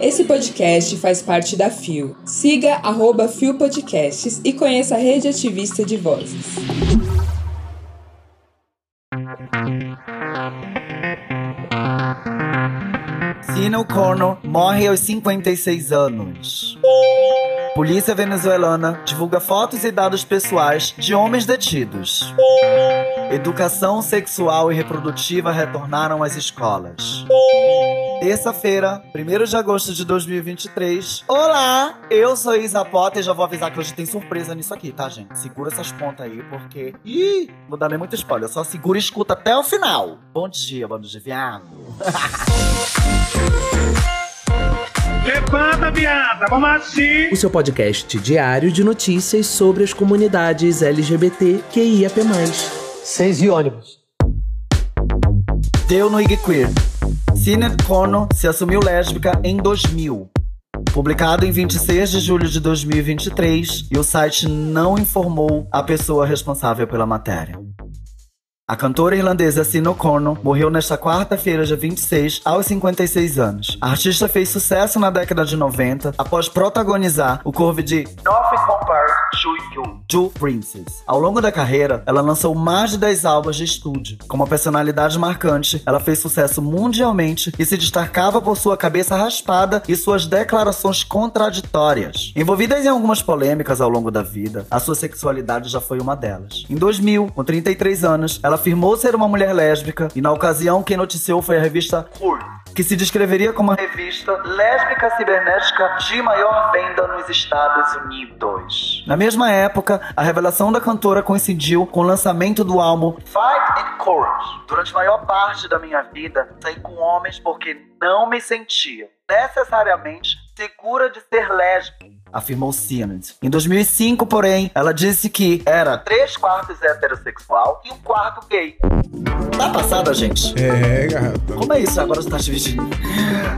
Esse podcast faz parte da FIO. Siga arroba FIO Podcasts e conheça a rede ativista de vozes. Sino Corno morre aos 56 anos. Polícia venezuelana divulga fotos e dados pessoais de homens detidos. Educação sexual e reprodutiva retornaram às escolas. Terça-feira, 1 de agosto de 2023. Olá, eu sou Isa Potter e já vou avisar que hoje tem surpresa nisso aqui, tá, gente? Segura essas pontas aí, porque. Ih, vou dar nem muito spoiler, só segura e escuta até o final. Bom dia, bando de viado. Levanta, viada, vamos assim. O seu podcast diário de notícias sobre as comunidades LGBTQIAP+. Seis e ônibus. Deu no IG Queer. Sinead Corno se assumiu lésbica em 2000. Publicado em 26 de julho de 2023, e o site não informou a pessoa responsável pela matéria. A cantora irlandesa Sino Corno morreu nesta quarta-feira, dia 26, aos 56 anos. A artista fez sucesso na década de 90 após protagonizar o cover de Nothing You, Two Princess. Ao longo da carreira, ela lançou mais de 10 álbuns de estúdio. Como uma personalidade marcante, ela fez sucesso mundialmente e se destacava por sua cabeça raspada e suas declarações contraditórias. Envolvidas em algumas polêmicas ao longo da vida, a sua sexualidade já foi uma delas. Em 2000, com 33 anos, ela afirmou ser uma mulher lésbica e na ocasião quem noticiou foi a revista Fur, que se descreveria como a revista lésbica cibernética de maior venda nos Estados Unidos. Na mesma época, a revelação da cantora coincidiu com o lançamento do álbum Fight and Courage. Durante a maior parte da minha vida, saí com homens porque não me sentia necessariamente segura de ser lésbica afirmou Siemens. Em 2005, porém, ela disse que era três quartos heterossexual e um quarto gay. Tá passada, gente? É, garota. Como é isso? Agora você tá te vestindo.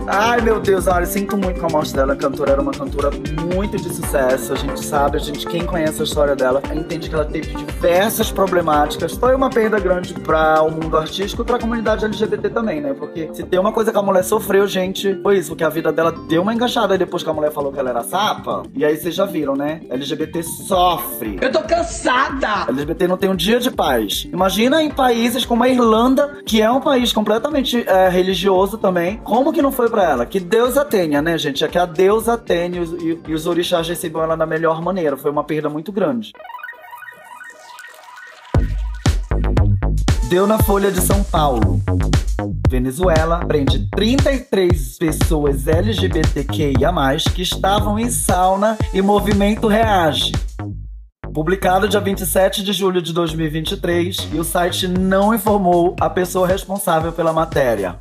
Ai, meu Deus, olha, sinto muito com a morte dela. A cantora era uma cantora muito de sucesso. A gente sabe, a gente, quem conhece a história dela, entende que ela teve diversas problemáticas. Foi uma perda grande para o mundo artístico e pra comunidade LGBT também, né? Porque se tem uma coisa que a mulher sofreu, gente, foi isso, porque a vida dela deu uma encaixada depois que a mulher falou que ela era sapa. E aí vocês já viram, né? LGBT sofre. Eu tô cansada! LGBT não tem um dia de paz. Imagina em países como a Irlanda, que é um país completamente é, religioso também. Como que não foi pra ela? Que Deus a tenha, né, gente? É que a Deus a tenha e, os- e- e os orixás receberam ela da melhor maneira. Foi uma perda muito grande. Deu na Folha de São Paulo. Venezuela prende 33 pessoas LGBTQIA+, que estavam em sauna e movimento reage. Publicado dia 27 de julho de 2023, e o site não informou a pessoa responsável pela matéria.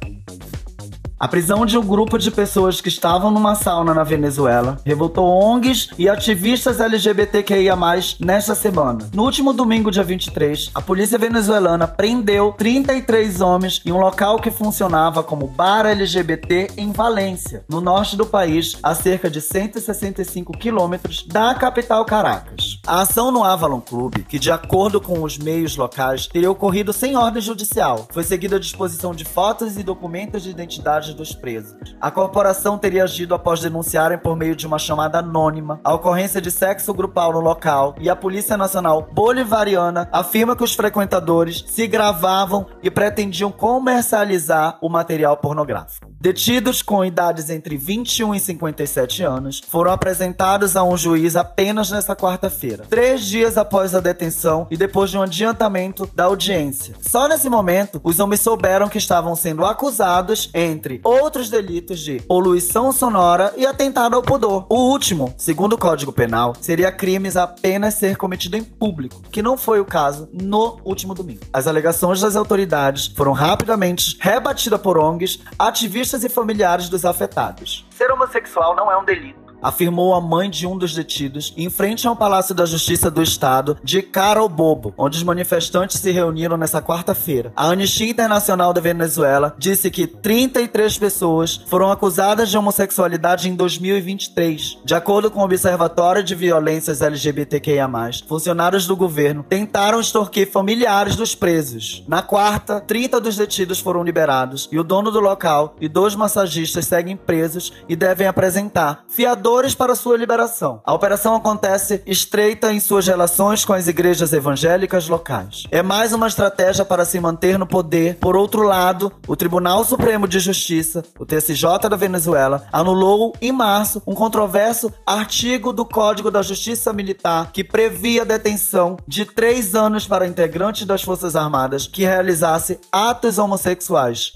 A prisão de um grupo de pessoas que estavam numa sauna na Venezuela revoltou ONGs e ativistas LGBTQIA+, nesta semana. No último domingo, dia 23, a polícia venezuelana prendeu 33 homens em um local que funcionava como bar LGBT em Valência, no norte do país, a cerca de 165 quilômetros da capital Caracas. A ação no Avalon Club, que de acordo com os meios locais, teria ocorrido sem ordem judicial, foi seguida a disposição de fotos e documentos de identidade dos presos. A corporação teria agido após denunciarem por meio de uma chamada anônima a ocorrência de sexo grupal no local e a Polícia Nacional Bolivariana afirma que os frequentadores se gravavam e pretendiam comercializar o material pornográfico. Detidos com idades entre 21 e 57 anos foram apresentados a um juiz apenas nesta quarta-feira, três dias após a detenção e depois de um adiantamento da audiência. Só nesse momento, os homens souberam que estavam sendo acusados, entre outros delitos, de poluição sonora e atentado ao pudor. O último, segundo o Código Penal, seria crimes apenas ser cometido em público, que não foi o caso no último domingo. As alegações das autoridades foram rapidamente rebatidas por ONGs, ativistas e familiares dos afetados. Ser homossexual não é um delito. Afirmou a mãe de um dos detidos em frente ao Palácio da Justiça do Estado de Carabobo, onde os manifestantes se reuniram nessa quarta-feira. A Anistia Internacional da Venezuela disse que 33 pessoas foram acusadas de homossexualidade em 2023. De acordo com o Observatório de Violências LGBTQIA+, funcionários do governo tentaram extorquir familiares dos presos. Na quarta, 30 dos detidos foram liberados e o dono do local e dois massagistas seguem presos e devem apresentar fiadores para sua liberação. A operação acontece estreita em suas relações com as igrejas evangélicas locais. É mais uma estratégia para se manter no poder. Por outro lado, o Tribunal Supremo de Justiça, o TSJ da Venezuela, anulou em março um controverso artigo do Código da Justiça Militar que previa a detenção de três anos para integrantes das Forças Armadas que realizasse atos homossexuais.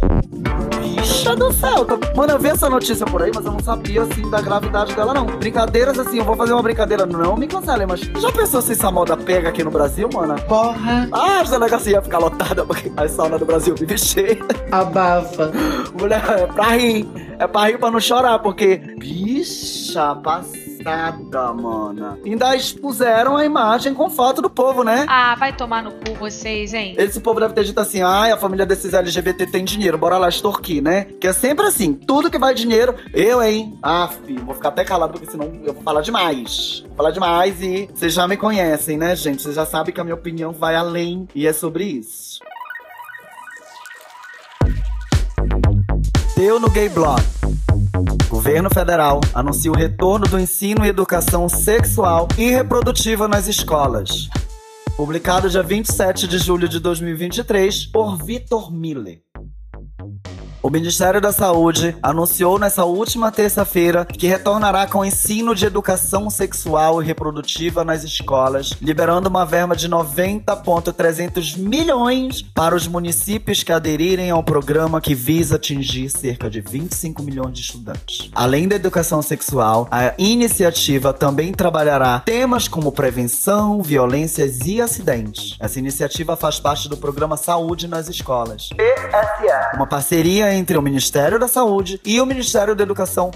Bicha do céu! Mano, eu vi essa notícia por aí, mas eu não sabia, assim, da gravidade dela, não. Brincadeiras, assim, eu vou fazer uma brincadeira, não me cancelem, mas já pensou se essa moda pega aqui no Brasil, mano? Porra. Ah, as delegacias iam ficar lotadas, porque a sauna do Brasil vive cheia. Abafa. Mulher, é pra rir. É pra rir pra não chorar, porque. Bicha passada, mana. Ainda expuseram a imagem com foto do povo, né? Ah, vai tomar no cu vocês, hein? Esse povo deve ter dito assim: ai, a família desses LGBT tem dinheiro, bora lá extorquir, né? Que é sempre assim: tudo que vai dinheiro, eu, hein? Filho, vou ficar até calado, porque senão eu vou falar demais. Vou falar demais e vocês já me conhecem, né, gente? Vocês já sabem que a minha opinião vai além e é sobre isso. Deu no Gay Blog. Governo federal anuncia o retorno do ensino e educação sexual e reprodutiva nas escolas. Publicado dia 27 de julho de 2023 por Vitor Miller. O Ministério da Saúde anunciou nessa última terça-feira que retornará com o ensino de educação sexual e reprodutiva nas escolas, liberando uma verba de 90,300 milhões para os municípios que aderirem ao programa que visa atingir cerca de 25 milhões de estudantes. Além da educação sexual, a iniciativa também trabalhará temas como prevenção, violências e acidentes. Essa iniciativa faz parte do programa Saúde nas Escolas. Uma parceria entre o Ministério da Saúde e o Ministério da Educação,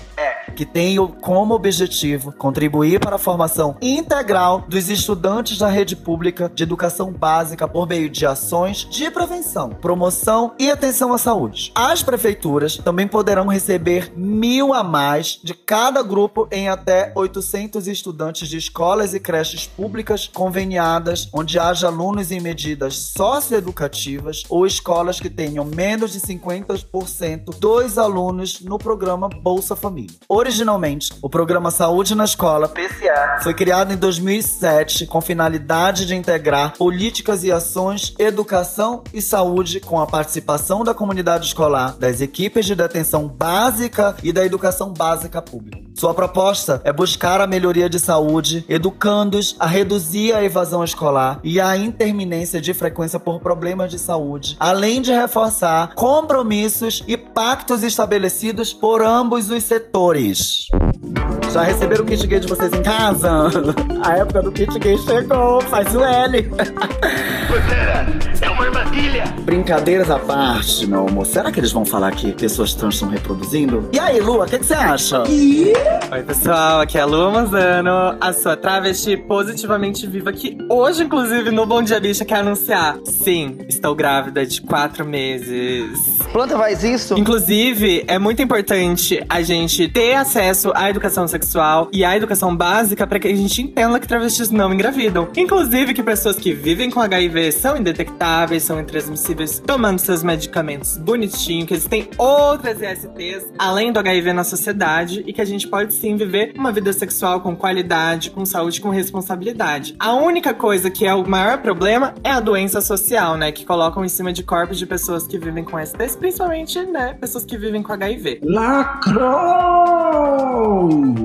que tem o- como objetivo contribuir para a formação integral dos estudantes da rede pública de educação básica por meio de ações de prevenção, promoção e atenção à saúde. As prefeituras também poderão receber mil a mais de cada grupo em até 800 estudantes de escolas e creches públicas conveniadas, onde haja alunos em medidas socioeducativas ou escolas que tenham menos de 50% dos alunos no programa Bolsa Família. Originalmente, o programa Saúde na Escola, PCA, foi criado em 2007 com finalidade de integrar políticas e ações, educação e saúde com a participação da comunidade escolar, das equipes de detenção básica e da educação básica pública. Sua proposta é buscar a melhoria de saúde, educando-os a reduzir a evasão escolar e a interminência de frequência por problemas de saúde, além de reforçar compromissos e pactos estabelecidos por ambos os setores. Já receberam o kit gay de vocês em casa? A época do kit gay chegou, faz o L. Brincadeiras à parte, meu amor. Será que eles vão falar que pessoas trans estão reproduzindo? E aí, Lua, o que que você acha? Oi, pessoal, aqui é a Lua Manzano, a sua travesti positivamente viva, que hoje, inclusive, no Bom Dia Bicha quer anunciar. Sim, estou grávida de quatro meses. Planta faz isso? Inclusive, é muito importante a gente ter acesso à educação sexual e à educação básica para que a gente entenda que travestis não engravidam. Inclusive, que pessoas que vivem com HIV são indetectáveis, são intransmissíveis, tomando seus medicamentos bonitinho, que existem outras ISTs além do HIV na sociedade e que a gente pode sim viver uma vida sexual com qualidade, com saúde, com responsabilidade. A única coisa que é o maior problema é a doença social, né? Que colocam em cima de corpos de pessoas que vivem com STs, principalmente, né? Pessoas que vivem com HIV.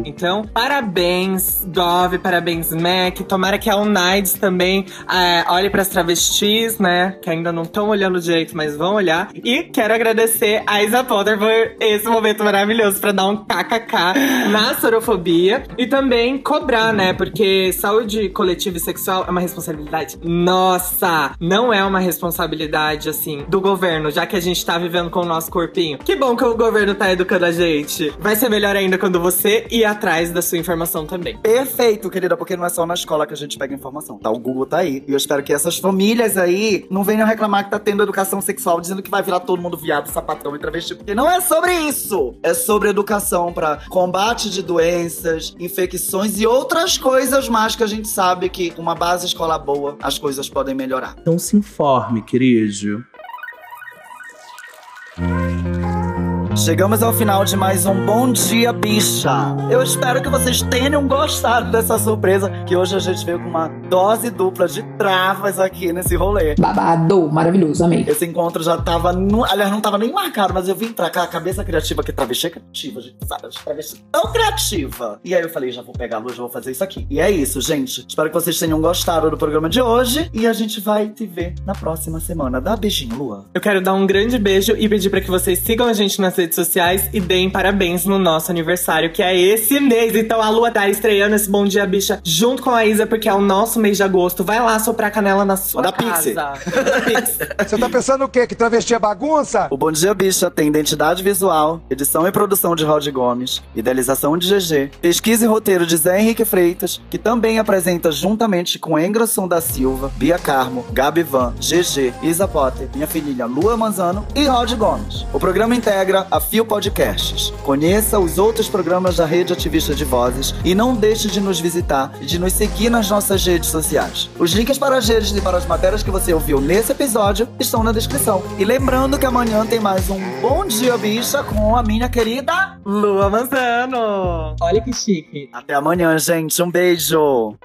Então, parabéns, Gov, parabéns, Mac. Tomara que a Unides também é, olhe para as travestis, né? Que ainda não estão olhando direito, mas vão olhar. E quero agradecer a Isa Potter por esse momento maravilhoso para dar um kkk na sorofobia. E também cobrar, né? Porque saúde coletiva e sexual é uma responsabilidade nossa. Não é uma responsabilidade, assim, do governo, já que a gente tá vivendo com o nosso corpinho. Que bom que o governo tá educando a gente. Vai ser melhor ainda quando quando você ir atrás da sua informação também. Perfeito, querida, porque não é só na escola que a gente pega informação, tá? O Google tá aí. E eu espero que essas famílias aí não venham reclamar que tá tendo educação sexual, dizendo que vai virar todo mundo viado, sapatão e travesti, porque não é sobre isso. É sobre educação para combate de doenças, infecções e outras coisas mais que a gente sabe que com uma base escola boa, as coisas podem melhorar. Então se informe, querido. Chegamos ao final de mais um Bom Dia Bicha. Eu espero que vocês tenham gostado dessa surpresa, que hoje a gente veio com uma dose dupla de travas aqui nesse rolê. Babado, maravilhoso, amei. Esse encontro já tava. No, aliás, não tava nem marcado, mas eu vim pra cá, a cabeça criativa, que travesti é criativa, gente. Sabe? Travesti tão criativa. E aí eu falei, já vou pegar a luz, já vou fazer isso aqui. E é isso, gente. Espero que vocês tenham gostado do programa de hoje. E a gente vai te ver na próxima semana. Dá beijinho, Lua. Eu quero dar um grande beijo e pedir para que vocês sigam a gente nas redes sociais e deem parabéns no nosso aniversário, que é esse mês. Então a Lua tá estreando esse Bom Dia Bicha junto com a Isa, porque é o nosso mês de agosto. Vai lá soprar canela na sua Da casa. Pixie. Da Pixie. Você tá pensando o quê? Que travesti é bagunça? O Bom Dia Bicha tem identidade visual, edição e produção de Rod Gomes, idealização de GG, pesquisa e roteiro de Zé Henrique Freitas, que também apresenta juntamente com Engrosson da Silva, Bia Carmo, Gabi Van, GG, Isa Potter, minha filhinha Lua Manzano e Rod Gomes. O programa integra a Fio Podcasts. Conheça os outros programas da Rede Ativista de Vozes e não deixe de nos visitar e de nos seguir nas nossas redes sociais. Os links para as redes e para as matérias que você ouviu nesse episódio estão na descrição. E lembrando que amanhã tem mais um Bom Dia Bicha com a minha querida. Lua Manzano. Olha que chique. Até amanhã, gente. Um beijo.